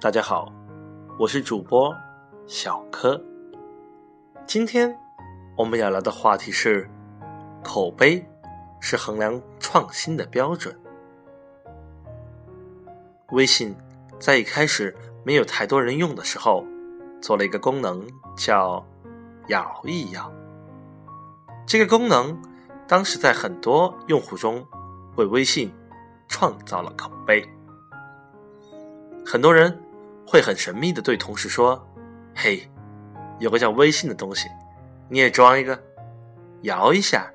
大家好，我是主播小柯。今天我们要聊的话题是：口碑是衡量创新的标准。微信在一开始没有太多人用的时候，做了一个功能叫“摇一摇”。这个功能当时在很多用户中为微信创造了口碑，很多人。会很神秘的对同事说：“嘿，有个叫微信的东西，你也装一个，摇一下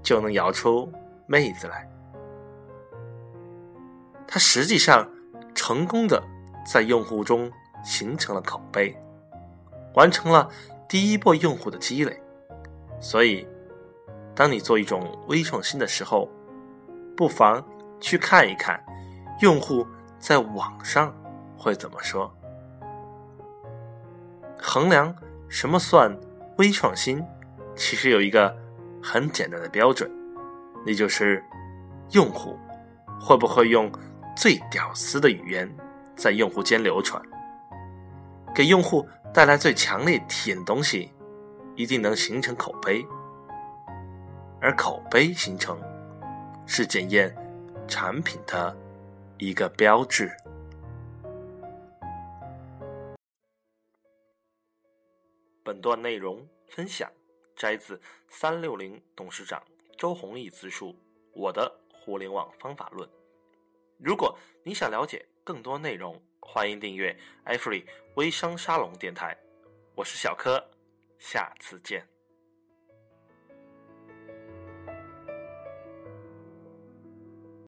就能摇出妹子来。”它实际上成功的在用户中形成了口碑，完成了第一波用户的积累。所以，当你做一种微创新的时候，不妨去看一看用户在网上。会怎么说？衡量什么算微创新，其实有一个很简单的标准，那就是用户会不会用最屌丝的语言在用户间流传，给用户带来最强烈体验的东西，一定能形成口碑。而口碑形成，是检验产品的一个标志。本段内容分享摘自三六零董事长周鸿祎自述《我的互联网方法论》。如果你想了解更多内容，欢迎订阅 Every 微商沙龙电台。我是小柯，下次见。